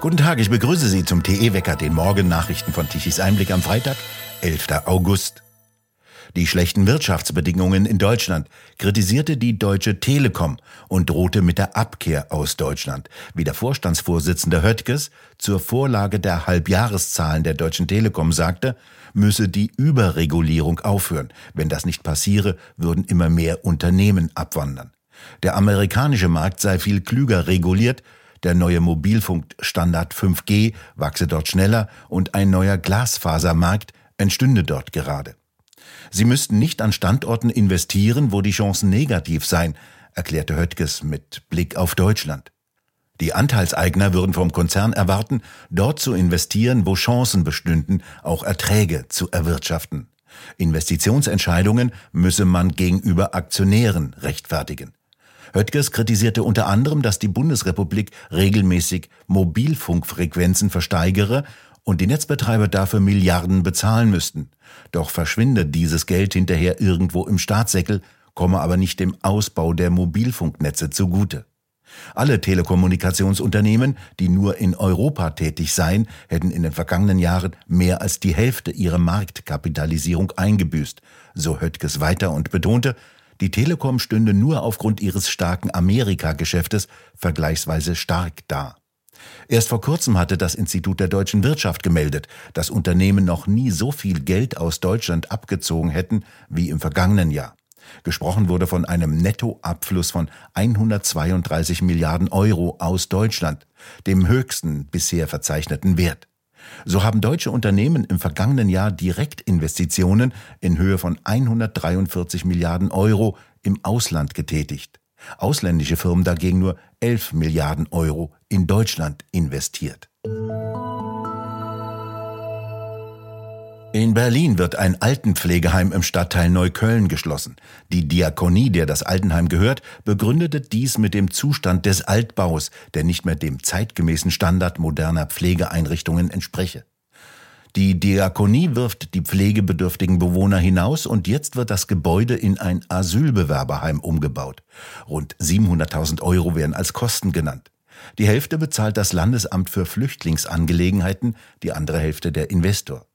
Guten Tag, ich begrüße Sie zum TE-Wecker, den Morgennachrichten von Tichys Einblick am Freitag, 11. August. Die schlechten Wirtschaftsbedingungen in Deutschland kritisierte die Deutsche Telekom und drohte mit der Abkehr aus Deutschland, wie der Vorstandsvorsitzende Höttges zur Vorlage der Halbjahreszahlen der Deutschen Telekom sagte, müsse die Überregulierung aufhören. Wenn das nicht passiere, würden immer mehr Unternehmen abwandern. Der amerikanische Markt sei viel klüger reguliert, der neue Mobilfunkstandard 5G wachse dort schneller und ein neuer Glasfasermarkt entstünde dort gerade. Sie müssten nicht an Standorten investieren, wo die Chancen negativ seien, erklärte Höttges mit Blick auf Deutschland. Die Anteilseigner würden vom Konzern erwarten, dort zu investieren, wo Chancen bestünden, auch Erträge zu erwirtschaften. Investitionsentscheidungen müsse man gegenüber Aktionären rechtfertigen. Höttges kritisierte unter anderem, dass die Bundesrepublik regelmäßig Mobilfunkfrequenzen versteigere und die Netzbetreiber dafür Milliarden bezahlen müssten. Doch verschwinde dieses Geld hinterher irgendwo im Staatssäckel, komme aber nicht dem Ausbau der Mobilfunknetze zugute. Alle Telekommunikationsunternehmen, die nur in Europa tätig seien, hätten in den vergangenen Jahren mehr als die Hälfte ihrer Marktkapitalisierung eingebüßt, so Höttges weiter und betonte, die Telekom stünde nur aufgrund ihres starken Amerika-Geschäftes vergleichsweise stark da. Erst vor kurzem hatte das Institut der deutschen Wirtschaft gemeldet, dass Unternehmen noch nie so viel Geld aus Deutschland abgezogen hätten wie im vergangenen Jahr. Gesprochen wurde von einem Nettoabfluss von 132 Milliarden Euro aus Deutschland, dem höchsten bisher verzeichneten Wert. So haben deutsche Unternehmen im vergangenen Jahr Direktinvestitionen in Höhe von 143 Milliarden Euro im Ausland getätigt. Ausländische Firmen dagegen nur 11 Milliarden Euro in Deutschland investiert. In Berlin wird ein Altenpflegeheim im Stadtteil Neukölln geschlossen. Die Diakonie, der das Altenheim gehört, begründete dies mit dem Zustand des Altbaus, der nicht mehr dem zeitgemäßen Standard moderner Pflegeeinrichtungen entspreche. Die Diakonie wirft die pflegebedürftigen Bewohner hinaus und jetzt wird das Gebäude in ein Asylbewerberheim umgebaut. Rund 700.000 Euro werden als Kosten genannt. Die Hälfte bezahlt das Landesamt für Flüchtlingsangelegenheiten, die andere Hälfte der Investor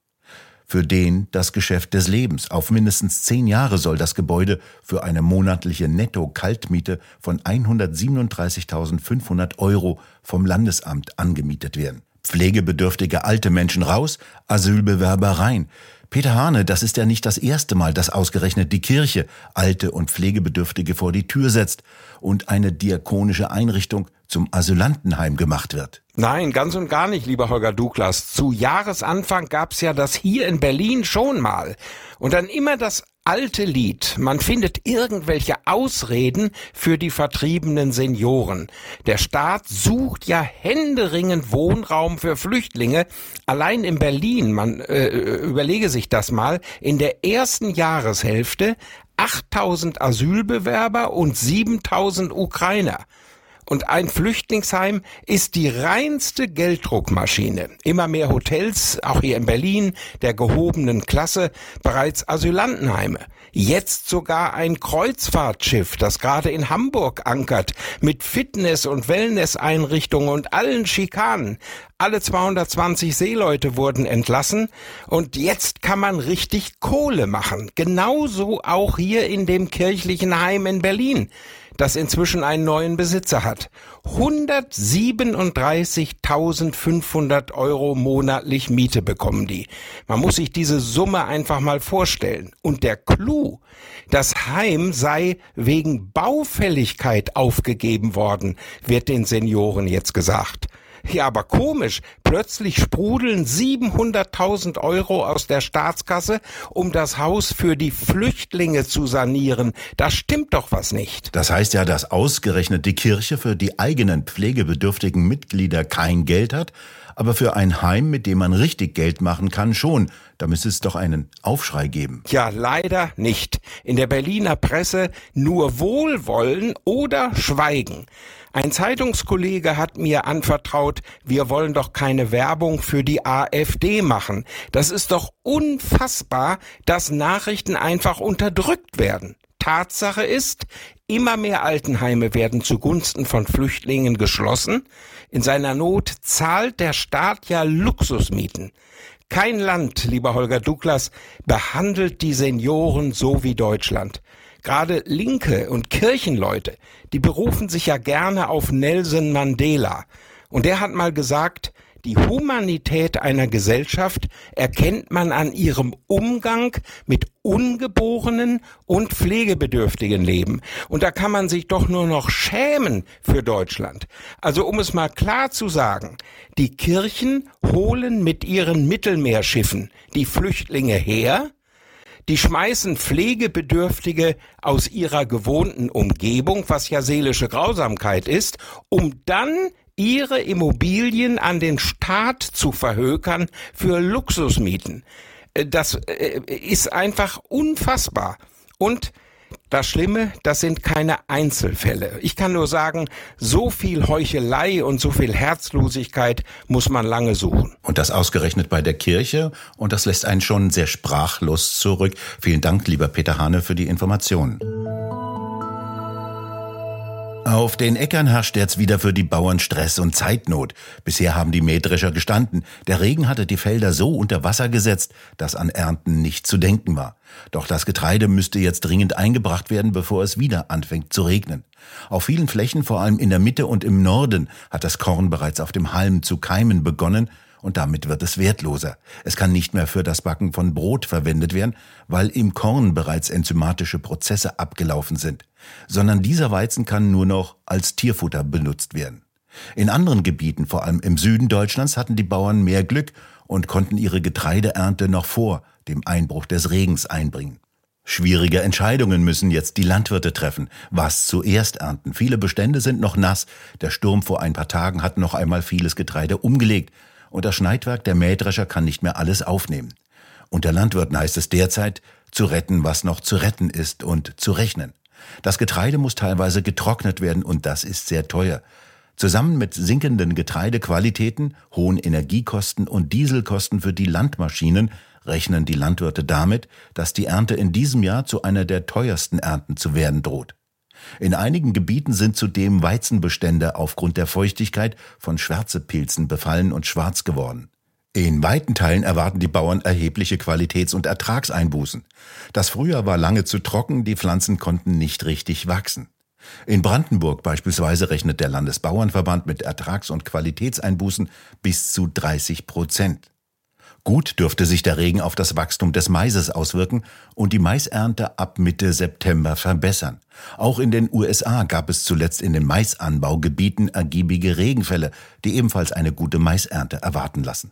für den das Geschäft des Lebens. Auf mindestens zehn Jahre soll das Gebäude für eine monatliche Netto-Kaltmiete von 137.500 Euro vom Landesamt angemietet werden. Pflegebedürftige alte Menschen raus, Asylbewerber rein. Peter Hane, das ist ja nicht das erste Mal, dass ausgerechnet die Kirche alte und Pflegebedürftige vor die Tür setzt und eine diakonische Einrichtung zum Asylantenheim gemacht wird. Nein, ganz und gar nicht, lieber Holger Douglas. Zu Jahresanfang gab's ja das hier in Berlin schon mal. Und dann immer das alte Lied. Man findet irgendwelche Ausreden für die vertriebenen Senioren. Der Staat sucht ja händeringend Wohnraum für Flüchtlinge. Allein in Berlin, man äh, überlege sich das mal, in der ersten Jahreshälfte 8000 Asylbewerber und 7000 Ukrainer. Und ein Flüchtlingsheim ist die reinste Gelddruckmaschine. Immer mehr Hotels, auch hier in Berlin, der gehobenen Klasse, bereits Asylantenheime. Jetzt sogar ein Kreuzfahrtschiff, das gerade in Hamburg ankert, mit Fitness- und Wellnesseinrichtungen und allen Schikanen. Alle 220 Seeleute wurden entlassen und jetzt kann man richtig Kohle machen. Genauso auch hier in dem kirchlichen Heim in Berlin das inzwischen einen neuen Besitzer hat. 137.500 Euro monatlich Miete bekommen die. Man muss sich diese Summe einfach mal vorstellen. Und der Clou, das Heim sei wegen Baufälligkeit aufgegeben worden, wird den Senioren jetzt gesagt. Ja, aber komisch. Plötzlich sprudeln 700.000 Euro aus der Staatskasse, um das Haus für die Flüchtlinge zu sanieren. Da stimmt doch was nicht. Das heißt ja, dass ausgerechnet die Kirche für die eigenen pflegebedürftigen Mitglieder kein Geld hat, aber für ein Heim, mit dem man richtig Geld machen kann, schon. Da müsste es doch einen Aufschrei geben. Ja, leider nicht. In der Berliner Presse nur Wohlwollen oder Schweigen. Ein Zeitungskollege hat mir anvertraut, wir wollen doch keine Werbung für die AfD machen. Das ist doch unfassbar, dass Nachrichten einfach unterdrückt werden. Tatsache ist, Immer mehr Altenheime werden zugunsten von Flüchtlingen geschlossen. In seiner Not zahlt der Staat ja Luxusmieten. Kein Land, lieber Holger Douglas, behandelt die Senioren so wie Deutschland. Gerade Linke und Kirchenleute, die berufen sich ja gerne auf Nelson Mandela. Und der hat mal gesagt, die Humanität einer Gesellschaft erkennt man an ihrem Umgang mit ungeborenen und pflegebedürftigen Leben. Und da kann man sich doch nur noch schämen für Deutschland. Also um es mal klar zu sagen, die Kirchen holen mit ihren Mittelmeerschiffen die Flüchtlinge her, die schmeißen Pflegebedürftige aus ihrer gewohnten Umgebung, was ja seelische Grausamkeit ist, um dann ihre Immobilien an den Staat zu verhökern für Luxusmieten. Äh, das äh, ist einfach unfassbar. Und das Schlimme, das sind keine Einzelfälle. Ich kann nur sagen, so viel Heuchelei und so viel Herzlosigkeit muss man lange suchen. Und das ausgerechnet bei der Kirche. Und das lässt einen schon sehr sprachlos zurück. Vielen Dank, lieber Peter Hane, für die Informationen. Auf den Äckern herrscht jetzt wieder für die Bauern Stress und Zeitnot. Bisher haben die Mähdrescher gestanden. Der Regen hatte die Felder so unter Wasser gesetzt, dass an Ernten nicht zu denken war. Doch das Getreide müsste jetzt dringend eingebracht werden, bevor es wieder anfängt zu regnen. Auf vielen Flächen, vor allem in der Mitte und im Norden, hat das Korn bereits auf dem Halm zu keimen begonnen und damit wird es wertloser. Es kann nicht mehr für das Backen von Brot verwendet werden, weil im Korn bereits enzymatische Prozesse abgelaufen sind, sondern dieser Weizen kann nur noch als Tierfutter benutzt werden. In anderen Gebieten, vor allem im Süden Deutschlands, hatten die Bauern mehr Glück und konnten ihre Getreideernte noch vor dem Einbruch des Regens einbringen. Schwierige Entscheidungen müssen jetzt die Landwirte treffen. Was zuerst ernten? Viele Bestände sind noch nass. Der Sturm vor ein paar Tagen hat noch einmal vieles Getreide umgelegt und das Schneidwerk der Mähdrescher kann nicht mehr alles aufnehmen. Unter Landwirten heißt es derzeit, zu retten, was noch zu retten ist und zu rechnen. Das Getreide muss teilweise getrocknet werden und das ist sehr teuer. Zusammen mit sinkenden Getreidequalitäten, hohen Energiekosten und Dieselkosten für die Landmaschinen rechnen die Landwirte damit, dass die Ernte in diesem Jahr zu einer der teuersten Ernten zu werden droht. In einigen Gebieten sind zudem Weizenbestände aufgrund der Feuchtigkeit von Schwärzepilzen befallen und schwarz geworden. In weiten Teilen erwarten die Bauern erhebliche Qualitäts- und Ertragseinbußen. Das Frühjahr war lange zu trocken, die Pflanzen konnten nicht richtig wachsen. In Brandenburg beispielsweise rechnet der Landesbauernverband mit Ertrags- und Qualitätseinbußen bis zu 30 Prozent. Gut dürfte sich der Regen auf das Wachstum des Maises auswirken und die Maisernte ab Mitte September verbessern. Auch in den USA gab es zuletzt in den Maisanbaugebieten ergiebige Regenfälle, die ebenfalls eine gute Maisernte erwarten lassen.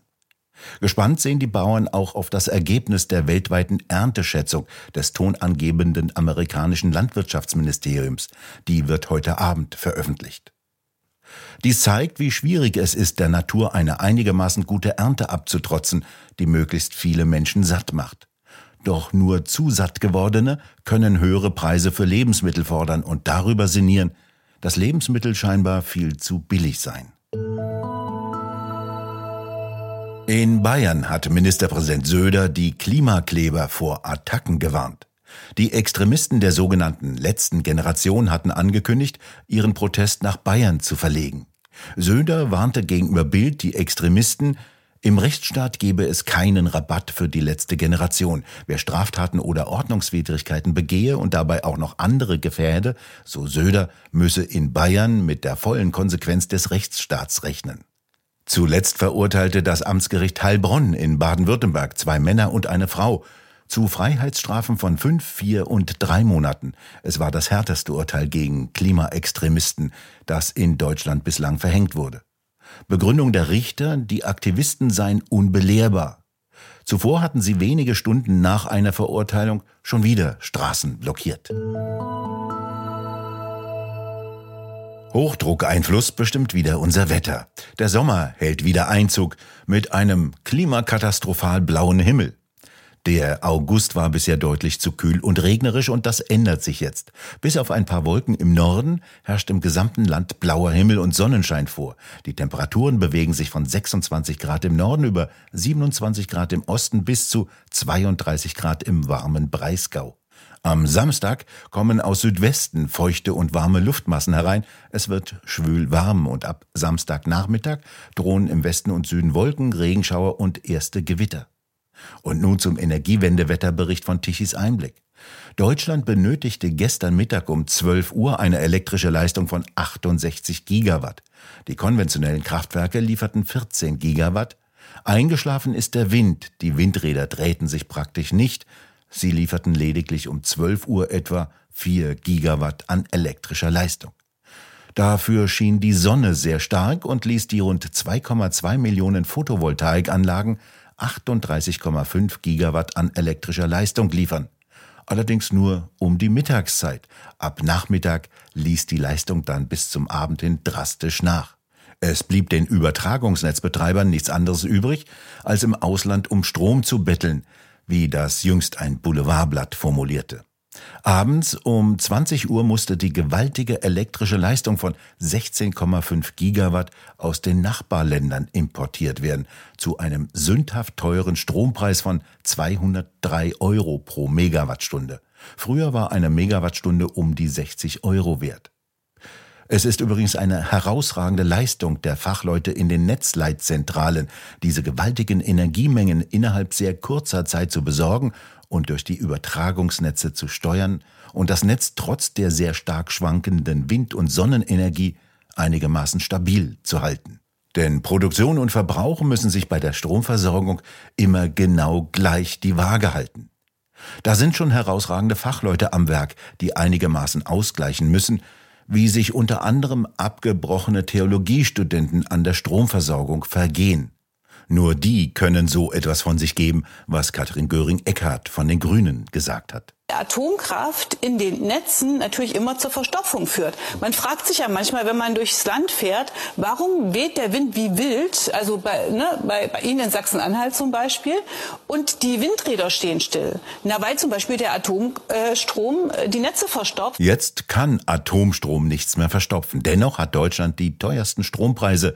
Gespannt sehen die Bauern auch auf das Ergebnis der weltweiten Ernteschätzung des tonangebenden amerikanischen Landwirtschaftsministeriums. Die wird heute Abend veröffentlicht. Dies zeigt, wie schwierig es ist, der Natur eine einigermaßen gute Ernte abzutrotzen, die möglichst viele Menschen satt macht. Doch nur zu satt gewordene können höhere Preise für Lebensmittel fordern und darüber sinnieren, dass Lebensmittel scheinbar viel zu billig seien. In Bayern hat Ministerpräsident Söder die Klimakleber vor Attacken gewarnt. Die Extremisten der sogenannten letzten Generation hatten angekündigt, ihren Protest nach Bayern zu verlegen. Söder warnte gegenüber Bild die Extremisten, im Rechtsstaat gebe es keinen Rabatt für die letzte Generation. Wer Straftaten oder Ordnungswidrigkeiten begehe und dabei auch noch andere gefährde, so Söder, müsse in Bayern mit der vollen Konsequenz des Rechtsstaats rechnen. Zuletzt verurteilte das Amtsgericht Heilbronn in Baden-Württemberg zwei Männer und eine Frau zu Freiheitsstrafen von fünf, vier und drei Monaten. Es war das härteste Urteil gegen Klimaextremisten, das in Deutschland bislang verhängt wurde. Begründung der Richter, die Aktivisten seien unbelehrbar. Zuvor hatten sie wenige Stunden nach einer Verurteilung schon wieder Straßen blockiert. Hochdruckeinfluss bestimmt wieder unser Wetter. Der Sommer hält wieder Einzug mit einem klimakatastrophal blauen Himmel. Der August war bisher deutlich zu kühl und regnerisch und das ändert sich jetzt. Bis auf ein paar Wolken im Norden herrscht im gesamten Land blauer Himmel und Sonnenschein vor. Die Temperaturen bewegen sich von 26 Grad im Norden über 27 Grad im Osten bis zu 32 Grad im warmen Breisgau. Am Samstag kommen aus Südwesten feuchte und warme Luftmassen herein. Es wird schwül warm und ab Samstagnachmittag drohen im Westen und Süden Wolken, Regenschauer und erste Gewitter. Und nun zum Energiewendewetterbericht von Tichys Einblick. Deutschland benötigte gestern Mittag um 12 Uhr eine elektrische Leistung von 68 Gigawatt. Die konventionellen Kraftwerke lieferten 14 Gigawatt. Eingeschlafen ist der Wind. Die Windräder drehten sich praktisch nicht. Sie lieferten lediglich um 12 Uhr etwa 4 Gigawatt an elektrischer Leistung. Dafür schien die Sonne sehr stark und ließ die rund 2,2 Millionen Photovoltaikanlagen 38,5 Gigawatt an elektrischer Leistung liefern. Allerdings nur um die Mittagszeit. Ab Nachmittag ließ die Leistung dann bis zum Abend hin drastisch nach. Es blieb den Übertragungsnetzbetreibern nichts anderes übrig, als im Ausland um Strom zu betteln, wie das jüngst ein Boulevardblatt formulierte. Abends um 20 Uhr musste die gewaltige elektrische Leistung von 16,5 Gigawatt aus den Nachbarländern importiert werden, zu einem sündhaft teuren Strompreis von 203 Euro pro Megawattstunde. Früher war eine Megawattstunde um die 60 Euro wert. Es ist übrigens eine herausragende Leistung der Fachleute in den Netzleitzentralen, diese gewaltigen Energiemengen innerhalb sehr kurzer Zeit zu besorgen und durch die Übertragungsnetze zu steuern und das Netz trotz der sehr stark schwankenden Wind- und Sonnenenergie einigermaßen stabil zu halten. Denn Produktion und Verbrauch müssen sich bei der Stromversorgung immer genau gleich die Waage halten. Da sind schon herausragende Fachleute am Werk, die einigermaßen ausgleichen müssen, wie sich unter anderem abgebrochene Theologiestudenten an der Stromversorgung vergehen. Nur die können so etwas von sich geben, was Katrin Göring-Eckardt von den Grünen gesagt hat. Atomkraft in den Netzen natürlich immer zur Verstopfung führt. Man fragt sich ja manchmal, wenn man durchs Land fährt, warum weht der Wind wie wild, also bei, ne, bei, bei Ihnen in Sachsen-Anhalt zum Beispiel, und die Windräder stehen still. Na, weil zum Beispiel der Atomstrom äh, die Netze verstopft. Jetzt kann Atomstrom nichts mehr verstopfen. Dennoch hat Deutschland die teuersten Strompreise